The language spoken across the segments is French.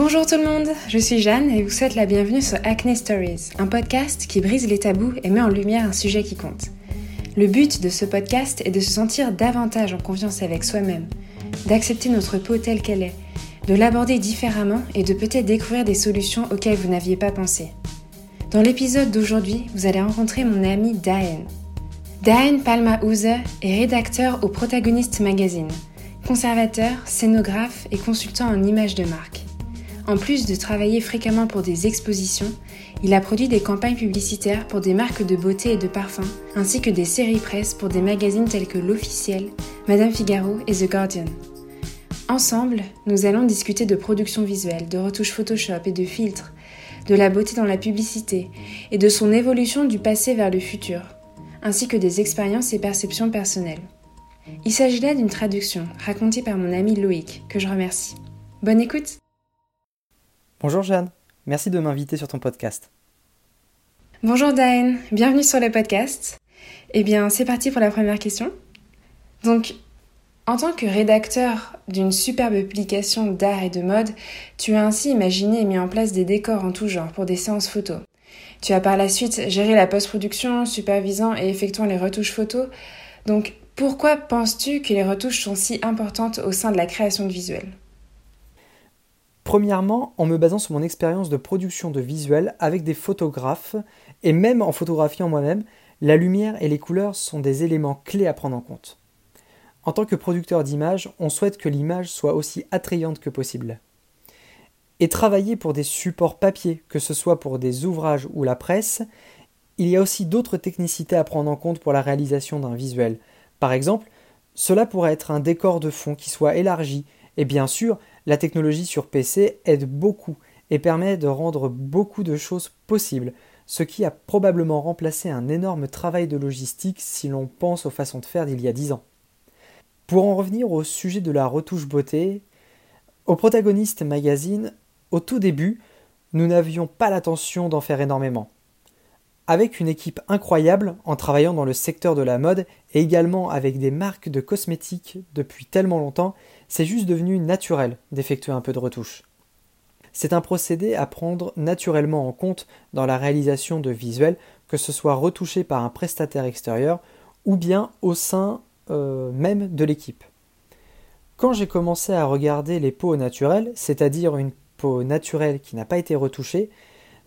Bonjour tout le monde, je suis Jeanne et vous souhaite la bienvenue sur Acne Stories, un podcast qui brise les tabous et met en lumière un sujet qui compte. Le but de ce podcast est de se sentir davantage en confiance avec soi-même, d'accepter notre peau telle qu'elle est, de l'aborder différemment et de peut-être découvrir des solutions auxquelles vous n'aviez pas pensé. Dans l'épisode d'aujourd'hui, vous allez rencontrer mon amie Daen. Daen Palma Houze est rédacteur au Protagonist Magazine, conservateur, scénographe et consultant en images de marque. En plus de travailler fréquemment pour des expositions, il a produit des campagnes publicitaires pour des marques de beauté et de parfums, ainsi que des séries presse pour des magazines tels que L'Officiel, Madame Figaro et The Guardian. Ensemble, nous allons discuter de production visuelle, de retouches Photoshop et de filtres, de la beauté dans la publicité et de son évolution du passé vers le futur, ainsi que des expériences et perceptions personnelles. Il s'agit là d'une traduction racontée par mon ami Loïc, que je remercie. Bonne écoute Bonjour Jeanne, merci de m'inviter sur ton podcast. Bonjour Daen, bienvenue sur le podcast. Eh bien, c'est parti pour la première question. Donc, en tant que rédacteur d'une superbe publication d'art et de mode, tu as ainsi imaginé et mis en place des décors en tout genre pour des séances photos. Tu as par la suite géré la post-production, supervisant et effectuant les retouches photos. Donc, pourquoi penses-tu que les retouches sont si importantes au sein de la création de visuels Premièrement, en me basant sur mon expérience de production de visuels avec des photographes, et même en photographiant moi-même, la lumière et les couleurs sont des éléments clés à prendre en compte. En tant que producteur d'images, on souhaite que l'image soit aussi attrayante que possible. Et travailler pour des supports papier, que ce soit pour des ouvrages ou la presse, il y a aussi d'autres technicités à prendre en compte pour la réalisation d'un visuel. Par exemple, cela pourrait être un décor de fond qui soit élargi, et bien sûr, la technologie sur PC aide beaucoup et permet de rendre beaucoup de choses possibles, ce qui a probablement remplacé un énorme travail de logistique si l'on pense aux façons de faire d'il y a dix ans. Pour en revenir au sujet de la retouche beauté, au protagoniste magazine, au tout début, nous n'avions pas l'intention d'en faire énormément. Avec une équipe incroyable en travaillant dans le secteur de la mode et également avec des marques de cosmétiques depuis tellement longtemps, c'est juste devenu naturel d'effectuer un peu de retouche. C'est un procédé à prendre naturellement en compte dans la réalisation de visuels, que ce soit retouché par un prestataire extérieur ou bien au sein euh, même de l'équipe. Quand j'ai commencé à regarder les peaux naturelles, c'est-à-dire une peau naturelle qui n'a pas été retouchée,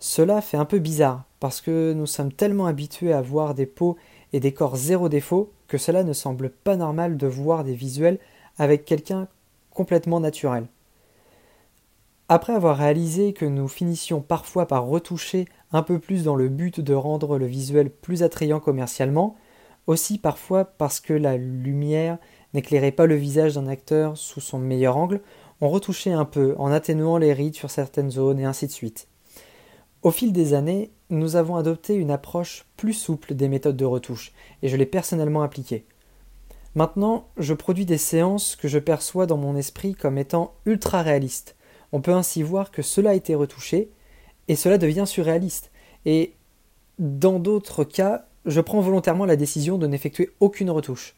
cela fait un peu bizarre parce que nous sommes tellement habitués à voir des peaux et des corps zéro défaut que cela ne semble pas normal de voir des visuels avec quelqu'un complètement naturel. Après avoir réalisé que nous finissions parfois par retoucher un peu plus dans le but de rendre le visuel plus attrayant commercialement, aussi parfois parce que la lumière n'éclairait pas le visage d'un acteur sous son meilleur angle, on retouchait un peu en atténuant les rides sur certaines zones et ainsi de suite. Au fil des années, nous avons adopté une approche plus souple des méthodes de retouche, et je l'ai personnellement appliquée. Maintenant, je produis des séances que je perçois dans mon esprit comme étant ultra réalistes. On peut ainsi voir que cela a été retouché, et cela devient surréaliste. Et dans d'autres cas, je prends volontairement la décision de n'effectuer aucune retouche.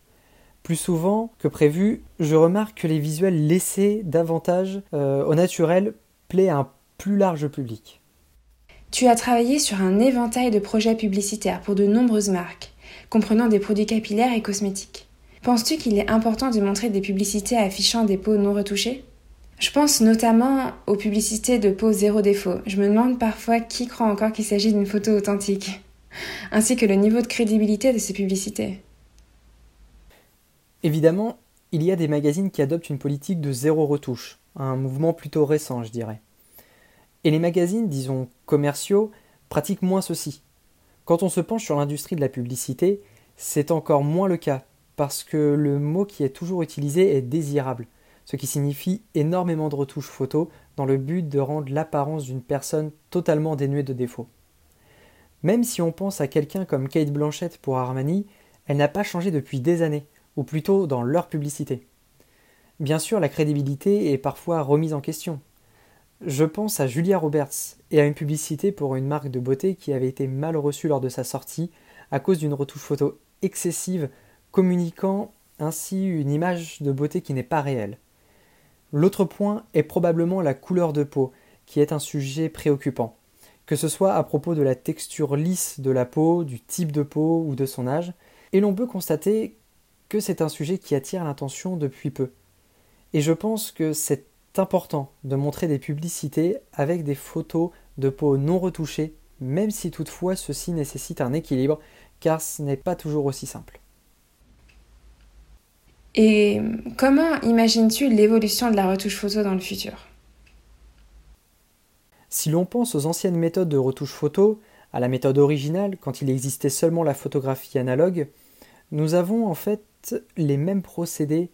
Plus souvent que prévu, je remarque que les visuels laissés davantage euh, au naturel plaît à un plus large public. Tu as travaillé sur un éventail de projets publicitaires pour de nombreuses marques, comprenant des produits capillaires et cosmétiques. Penses-tu qu'il est important de montrer des publicités affichant des peaux non retouchées? Je pense notamment aux publicités de peau zéro défaut. Je me demande parfois qui croit encore qu'il s'agit d'une photo authentique, ainsi que le niveau de crédibilité de ces publicités. Évidemment, il y a des magazines qui adoptent une politique de zéro retouche, un mouvement plutôt récent, je dirais. Et les magazines, disons commerciaux, pratiquent moins ceci. Quand on se penche sur l'industrie de la publicité, c'est encore moins le cas, parce que le mot qui est toujours utilisé est désirable, ce qui signifie énormément de retouches photos dans le but de rendre l'apparence d'une personne totalement dénuée de défauts. Même si on pense à quelqu'un comme Kate Blanchett pour Armani, elle n'a pas changé depuis des années, ou plutôt dans leur publicité. Bien sûr, la crédibilité est parfois remise en question. Je pense à Julia Roberts et à une publicité pour une marque de beauté qui avait été mal reçue lors de sa sortie à cause d'une retouche photo excessive communiquant ainsi une image de beauté qui n'est pas réelle. L'autre point est probablement la couleur de peau, qui est un sujet préoccupant, que ce soit à propos de la texture lisse de la peau, du type de peau ou de son âge, et l'on peut constater que c'est un sujet qui attire l'attention depuis peu. Et je pense que c'est important de montrer des publicités avec des photos de peau non retouchées, même si toutefois ceci nécessite un équilibre, car ce n'est pas toujours aussi simple. Et comment imagines-tu l'évolution de la retouche photo dans le futur? Si l'on pense aux anciennes méthodes de retouche photo, à la méthode originale, quand il existait seulement la photographie analogue, nous avons en fait les mêmes procédés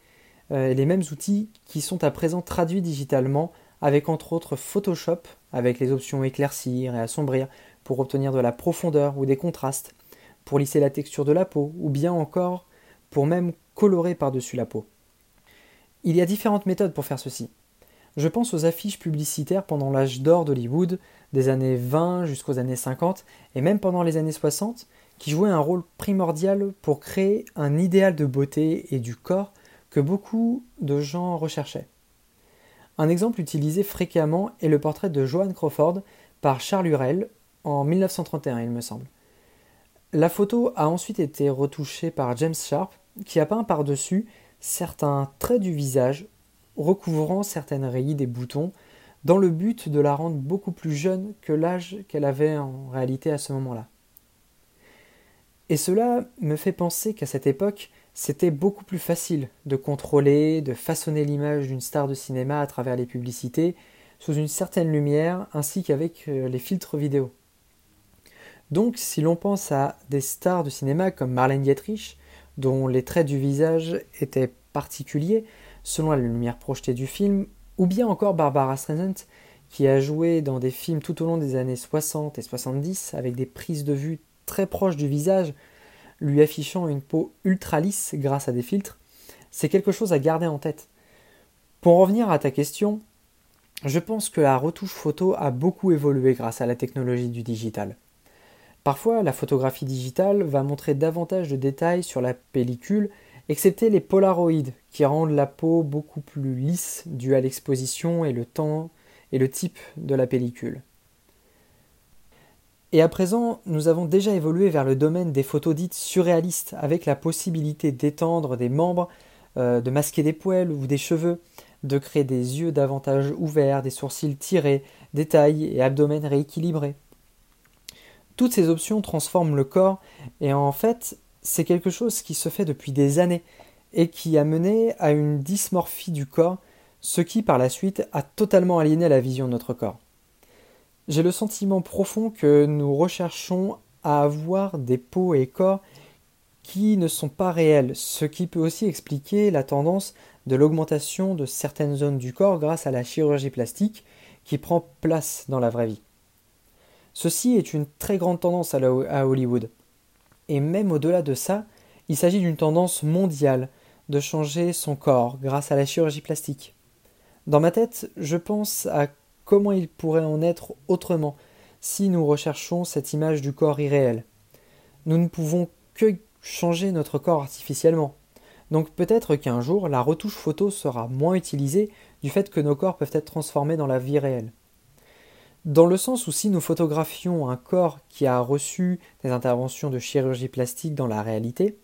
euh, les mêmes outils qui sont à présent traduits digitalement avec entre autres Photoshop, avec les options éclaircir et assombrir pour obtenir de la profondeur ou des contrastes, pour lisser la texture de la peau, ou bien encore pour même colorer par-dessus la peau. Il y a différentes méthodes pour faire ceci. Je pense aux affiches publicitaires pendant l'âge d'or d'Hollywood, des années 20 jusqu'aux années 50, et même pendant les années 60, qui jouaient un rôle primordial pour créer un idéal de beauté et du corps que beaucoup de gens recherchaient. Un exemple utilisé fréquemment est le portrait de Joan Crawford par Charles Hurel en 1931, il me semble. La photo a ensuite été retouchée par James Sharp qui a peint par-dessus certains traits du visage recouvrant certaines rides et boutons dans le but de la rendre beaucoup plus jeune que l'âge qu'elle avait en réalité à ce moment-là. Et cela me fait penser qu'à cette époque, c'était beaucoup plus facile de contrôler, de façonner l'image d'une star de cinéma à travers les publicités, sous une certaine lumière, ainsi qu'avec euh, les filtres vidéo. Donc, si l'on pense à des stars de cinéma comme Marlène Dietrich, dont les traits du visage étaient particuliers selon la lumière projetée du film, ou bien encore Barbara Streisand, qui a joué dans des films tout au long des années 60 et 70 avec des prises de vue très proches du visage, lui affichant une peau ultra lisse grâce à des filtres, c'est quelque chose à garder en tête. Pour revenir à ta question, je pense que la retouche photo a beaucoup évolué grâce à la technologie du digital. Parfois, la photographie digitale va montrer davantage de détails sur la pellicule, excepté les polaroïdes, qui rendent la peau beaucoup plus lisse dû à l'exposition et le temps et le type de la pellicule. Et à présent, nous avons déjà évolué vers le domaine des photos dites surréalistes, avec la possibilité d'étendre des membres, euh, de masquer des poils ou des cheveux, de créer des yeux davantage ouverts, des sourcils tirés, des tailles et abdomens rééquilibrés. Toutes ces options transforment le corps et en fait, c'est quelque chose qui se fait depuis des années et qui a mené à une dysmorphie du corps, ce qui par la suite a totalement aliéné la vision de notre corps. J'ai le sentiment profond que nous recherchons à avoir des peaux et corps qui ne sont pas réels, ce qui peut aussi expliquer la tendance de l'augmentation de certaines zones du corps grâce à la chirurgie plastique qui prend place dans la vraie vie. Ceci est une très grande tendance à Hollywood. Et même au-delà de ça, il s'agit d'une tendance mondiale de changer son corps grâce à la chirurgie plastique. Dans ma tête, je pense à comment il pourrait en être autrement si nous recherchons cette image du corps irréel. Nous ne pouvons que changer notre corps artificiellement. Donc peut-être qu'un jour la retouche photo sera moins utilisée du fait que nos corps peuvent être transformés dans la vie réelle. Dans le sens où si nous photographions un corps qui a reçu des interventions de chirurgie plastique dans la réalité,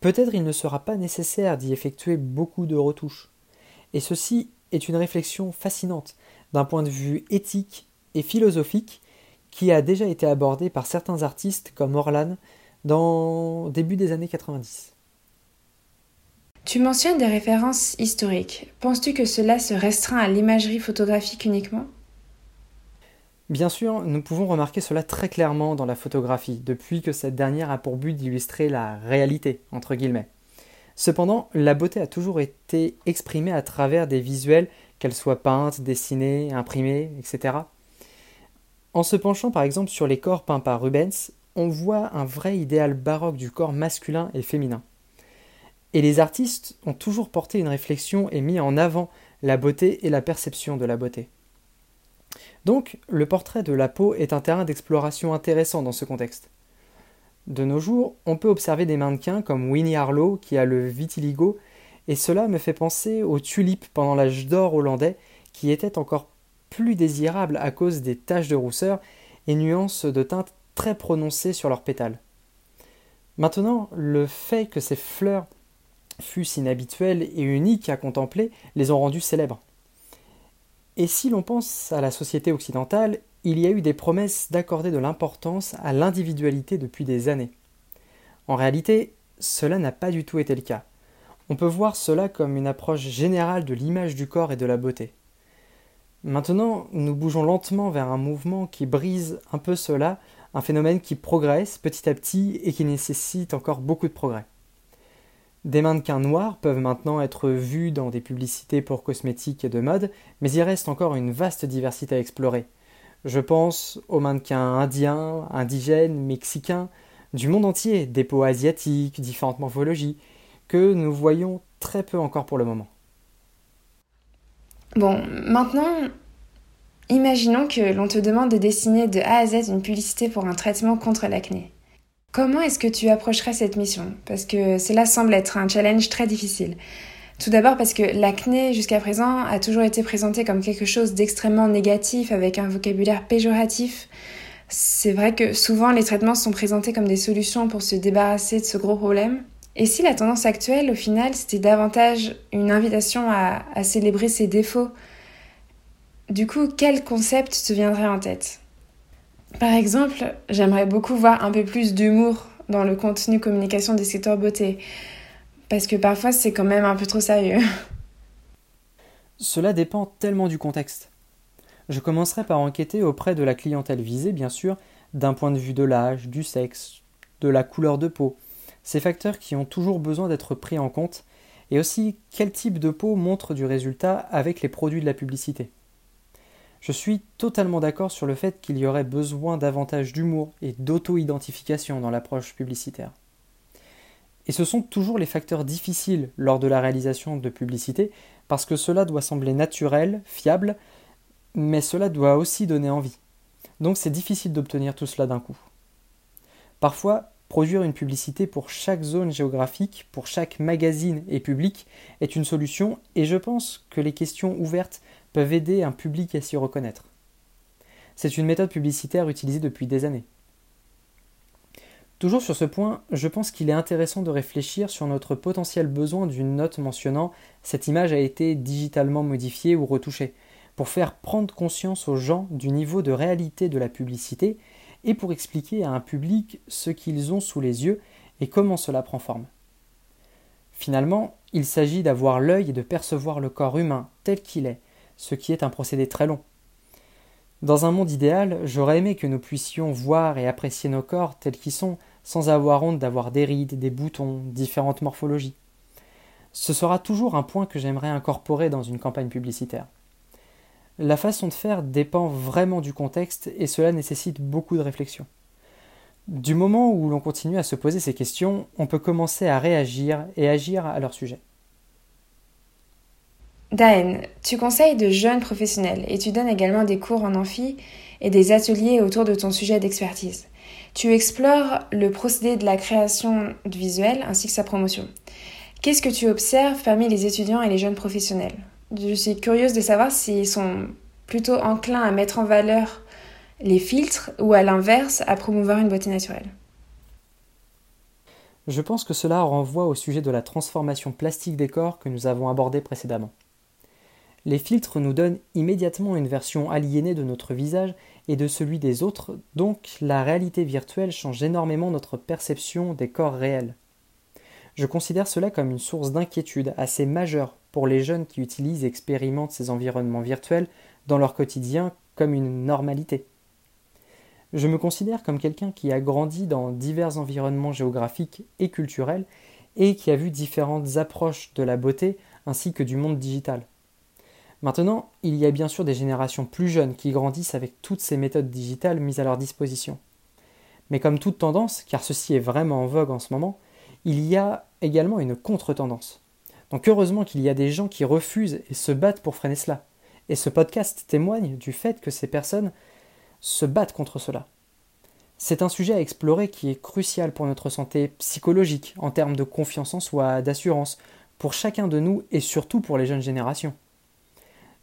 peut-être il ne sera pas nécessaire d'y effectuer beaucoup de retouches. Et ceci est une réflexion fascinante d'un point de vue éthique et philosophique qui a déjà été abordée par certains artistes comme Orlan dans début des années 90. Tu mentionnes des références historiques. Penses-tu que cela se restreint à l'imagerie photographique uniquement? Bien sûr, nous pouvons remarquer cela très clairement dans la photographie, depuis que cette dernière a pour but d'illustrer la réalité, entre guillemets. Cependant, la beauté a toujours été exprimée à travers des visuels, qu'elles soient peintes, dessinées, imprimées, etc. En se penchant par exemple sur les corps peints par Rubens, on voit un vrai idéal baroque du corps masculin et féminin. Et les artistes ont toujours porté une réflexion et mis en avant la beauté et la perception de la beauté. Donc, le portrait de la peau est un terrain d'exploration intéressant dans ce contexte. De nos jours, on peut observer des mannequins comme Winnie Harlow qui a le vitiligo, et cela me fait penser aux tulipes pendant l'âge d'or hollandais qui étaient encore plus désirables à cause des taches de rousseur et nuances de teinte très prononcées sur leurs pétales. Maintenant, le fait que ces fleurs fussent inhabituelles et uniques à contempler les ont rendues célèbres. Et si l'on pense à la société occidentale, il y a eu des promesses d'accorder de l'importance à l'individualité depuis des années. En réalité, cela n'a pas du tout été le cas. On peut voir cela comme une approche générale de l'image du corps et de la beauté. Maintenant, nous bougeons lentement vers un mouvement qui brise un peu cela, un phénomène qui progresse petit à petit et qui nécessite encore beaucoup de progrès. Des mannequins noirs peuvent maintenant être vus dans des publicités pour cosmétiques et de mode, mais il reste encore une vaste diversité à explorer. Je pense aux mannequins indiens, indigènes, mexicains, du monde entier, des peaux asiatiques, différentes morphologies, que nous voyons très peu encore pour le moment. Bon, maintenant, imaginons que l'on te demande de dessiner de A à Z une publicité pour un traitement contre l'acné. Comment est-ce que tu approcherais cette mission? Parce que cela semble être un challenge très difficile. Tout d'abord parce que l'acné jusqu'à présent a toujours été présenté comme quelque chose d'extrêmement négatif avec un vocabulaire péjoratif. C'est vrai que souvent les traitements sont présentés comme des solutions pour se débarrasser de ce gros problème. Et si la tendance actuelle, au final, c'était davantage une invitation à, célébrer ses défauts, du coup, quel concept te viendrait en tête? Par exemple, j'aimerais beaucoup voir un peu plus d'humour dans le contenu communication des secteurs beauté, parce que parfois c'est quand même un peu trop sérieux. Cela dépend tellement du contexte. Je commencerai par enquêter auprès de la clientèle visée, bien sûr, d'un point de vue de l'âge, du sexe, de la couleur de peau, ces facteurs qui ont toujours besoin d'être pris en compte, et aussi quel type de peau montre du résultat avec les produits de la publicité. Je suis totalement d'accord sur le fait qu'il y aurait besoin davantage d'humour et d'auto-identification dans l'approche publicitaire. Et ce sont toujours les facteurs difficiles lors de la réalisation de publicité, parce que cela doit sembler naturel, fiable, mais cela doit aussi donner envie. Donc c'est difficile d'obtenir tout cela d'un coup. Parfois, Produire une publicité pour chaque zone géographique, pour chaque magazine et public est une solution et je pense que les questions ouvertes peuvent aider un public à s'y reconnaître. C'est une méthode publicitaire utilisée depuis des années. Toujours sur ce point, je pense qu'il est intéressant de réfléchir sur notre potentiel besoin d'une note mentionnant cette image a été digitalement modifiée ou retouchée, pour faire prendre conscience aux gens du niveau de réalité de la publicité et pour expliquer à un public ce qu'ils ont sous les yeux et comment cela prend forme. Finalement, il s'agit d'avoir l'œil et de percevoir le corps humain tel qu'il est, ce qui est un procédé très long. Dans un monde idéal, j'aurais aimé que nous puissions voir et apprécier nos corps tels qu'ils sont, sans avoir honte d'avoir des rides, des boutons, différentes morphologies. Ce sera toujours un point que j'aimerais incorporer dans une campagne publicitaire. La façon de faire dépend vraiment du contexte et cela nécessite beaucoup de réflexion. Du moment où l'on continue à se poser ces questions, on peut commencer à réagir et agir à leur sujet. Daen, tu conseilles de jeunes professionnels et tu donnes également des cours en amphi et des ateliers autour de ton sujet d'expertise. Tu explores le procédé de la création de visuels ainsi que sa promotion. Qu'est-ce que tu observes parmi les étudiants et les jeunes professionnels? Je suis curieuse de savoir s'ils sont plutôt enclins à mettre en valeur les filtres ou à l'inverse à promouvoir une beauté naturelle. Je pense que cela renvoie au sujet de la transformation plastique des corps que nous avons abordé précédemment. Les filtres nous donnent immédiatement une version aliénée de notre visage et de celui des autres, donc la réalité virtuelle change énormément notre perception des corps réels. Je considère cela comme une source d'inquiétude assez majeure pour les jeunes qui utilisent et expérimentent ces environnements virtuels dans leur quotidien comme une normalité. Je me considère comme quelqu'un qui a grandi dans divers environnements géographiques et culturels et qui a vu différentes approches de la beauté ainsi que du monde digital. Maintenant, il y a bien sûr des générations plus jeunes qui grandissent avec toutes ces méthodes digitales mises à leur disposition. Mais comme toute tendance, car ceci est vraiment en vogue en ce moment, il y a également une contre-tendance. Donc heureusement qu'il y a des gens qui refusent et se battent pour freiner cela. Et ce podcast témoigne du fait que ces personnes se battent contre cela. C'est un sujet à explorer qui est crucial pour notre santé psychologique, en termes de confiance en soi, d'assurance, pour chacun de nous et surtout pour les jeunes générations.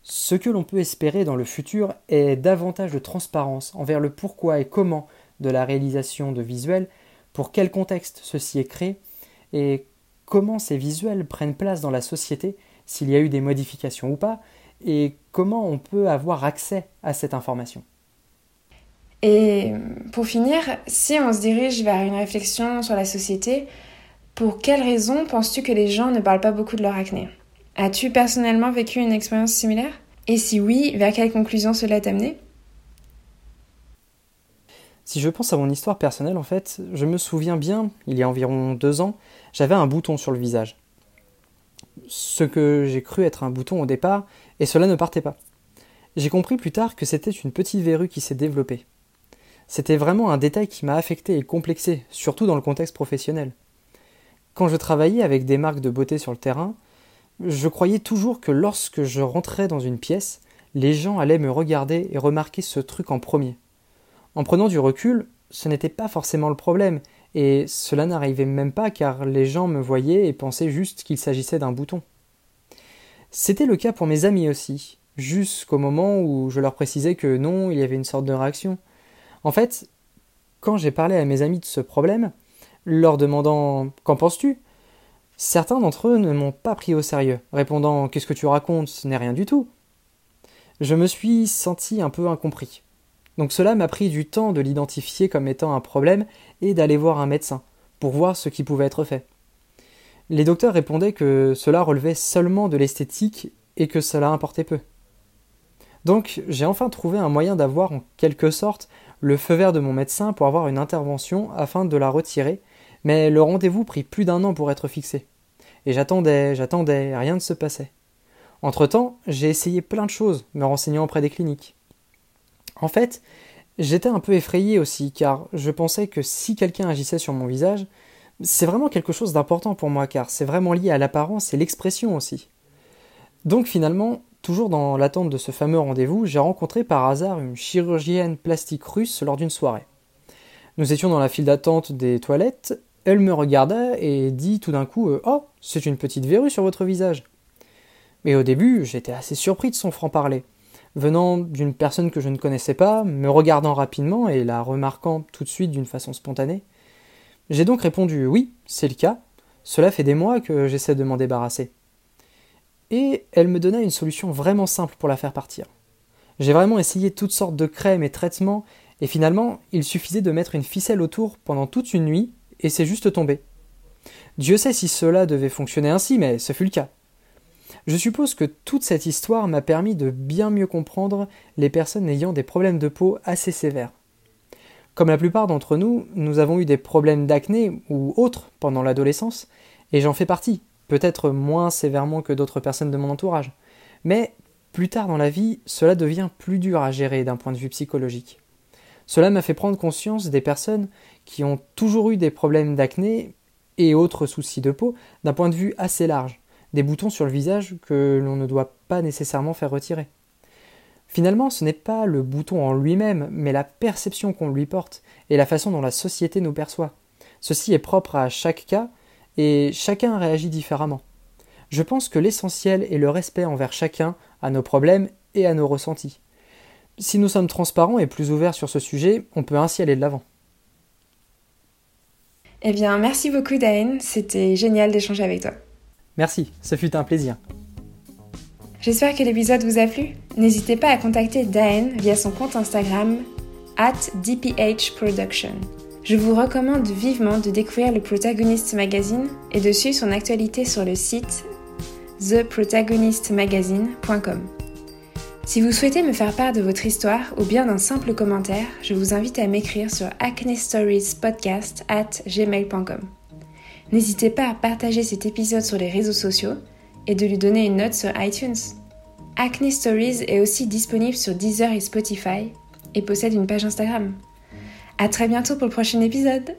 Ce que l'on peut espérer dans le futur est davantage de transparence envers le pourquoi et comment de la réalisation de visuels, pour quel contexte ceci est créé, et comment ces visuels prennent place dans la société, s'il y a eu des modifications ou pas, et comment on peut avoir accès à cette information. Et pour finir, si on se dirige vers une réflexion sur la société, pour quelles raisons penses-tu que les gens ne parlent pas beaucoup de leur acné? As-tu personnellement vécu une expérience similaire? Et si oui, vers quelle conclusion cela t'a amené Si je pense à mon histoire personnelle, en fait, je me souviens bien, il y a environ deux ans, j'avais un bouton sur le visage. Ce que j'ai cru être un bouton au départ, et cela ne partait pas. J'ai compris plus tard que c'était une petite verrue qui s'est développée. C'était vraiment un détail qui m'a affecté et complexé, surtout dans le contexte professionnel. Quand je travaillais avec des marques de beauté sur le terrain, je croyais toujours que lorsque je rentrais dans une pièce, les gens allaient me regarder et remarquer ce truc en premier. En prenant du recul, ce n'était pas forcément le problème, et cela n'arrivait même pas car les gens me voyaient et pensaient juste qu'il s'agissait d'un bouton. C'était le cas pour mes amis aussi, jusqu'au moment où je leur précisais que non, il y avait une sorte de réaction. En fait, quand j'ai parlé à mes amis de ce problème, leur demandant Qu'en penses-tu? certains d'entre eux ne m'ont pas pris au sérieux, répondant Qu'est-ce que tu racontes? Ce n'est rien du tout. Je me suis senti un peu incompris. Donc cela m'a pris du temps de l'identifier comme étant un problème et d'aller voir un médecin, pour voir ce qui pouvait être fait. Les docteurs répondaient que cela relevait seulement de l'esthétique et que cela importait peu. Donc j'ai enfin trouvé un moyen d'avoir en quelque sorte le feu vert de mon médecin pour avoir une intervention afin de la retirer, mais le rendez-vous prit plus d'un an pour être fixé. Et j'attendais, j'attendais, rien ne se passait. Entre-temps, j'ai essayé plein de choses, me renseignant auprès des cliniques. En fait, j'étais un peu effrayé aussi, car je pensais que si quelqu'un agissait sur mon visage, c'est vraiment quelque chose d'important pour moi, car c'est vraiment lié à l'apparence et l'expression aussi. Donc finalement, toujours dans l'attente de ce fameux rendez-vous, j'ai rencontré par hasard une chirurgienne plastique russe lors d'une soirée. Nous étions dans la file d'attente des toilettes, elle me regarda et dit tout d'un coup euh, Oh, c'est une petite verrue sur votre visage. Mais au début, j'étais assez surpris de son franc-parler. Venant d'une personne que je ne connaissais pas, me regardant rapidement et la remarquant tout de suite d'une façon spontanée, j'ai donc répondu Oui, c'est le cas. Cela fait des mois que j'essaie de m'en débarrasser et elle me donna une solution vraiment simple pour la faire partir. J'ai vraiment essayé toutes sortes de crèmes et traitements, et finalement, il suffisait de mettre une ficelle autour pendant toute une nuit, et c'est juste tombé. Dieu sait si cela devait fonctionner ainsi, mais ce fut le cas. Je suppose que toute cette histoire m'a permis de bien mieux comprendre les personnes ayant des problèmes de peau assez sévères. Comme la plupart d'entre nous, nous avons eu des problèmes d'acné ou autres pendant l'adolescence, et j'en fais partie, peut-être moins sévèrement que d'autres personnes de mon entourage. Mais plus tard dans la vie, cela devient plus dur à gérer d'un point de vue psychologique. Cela m'a fait prendre conscience des personnes qui ont toujours eu des problèmes d'acné et autres soucis de peau d'un point de vue assez large, des boutons sur le visage que l'on ne doit pas nécessairement faire retirer. Finalement, ce n'est pas le bouton en lui-même, mais la perception qu'on lui porte et la façon dont la société nous perçoit. Ceci est propre à chaque cas et chacun réagit différemment. Je pense que l'essentiel est le respect envers chacun, à nos problèmes et à nos ressentis. Si nous sommes transparents et plus ouverts sur ce sujet, on peut ainsi aller de l'avant. Eh bien, merci beaucoup Daen, c'était génial d'échanger avec toi. Merci, ce fut un plaisir. J'espère que l'épisode vous a plu. N'hésitez pas à contacter Daen via son compte Instagram at dphproduction. Je vous recommande vivement de découvrir le Protagonist Magazine et de suivre son actualité sur le site theprotagonistmagazine.com. Si vous souhaitez me faire part de votre histoire ou bien d'un simple commentaire, je vous invite à m'écrire sur acnestoriespodcast at gmail.com. N'hésitez pas à partager cet épisode sur les réseaux sociaux et de lui donner une note sur iTunes. Acne Stories est aussi disponible sur Deezer et Spotify et possède une page Instagram. À très bientôt pour le prochain épisode.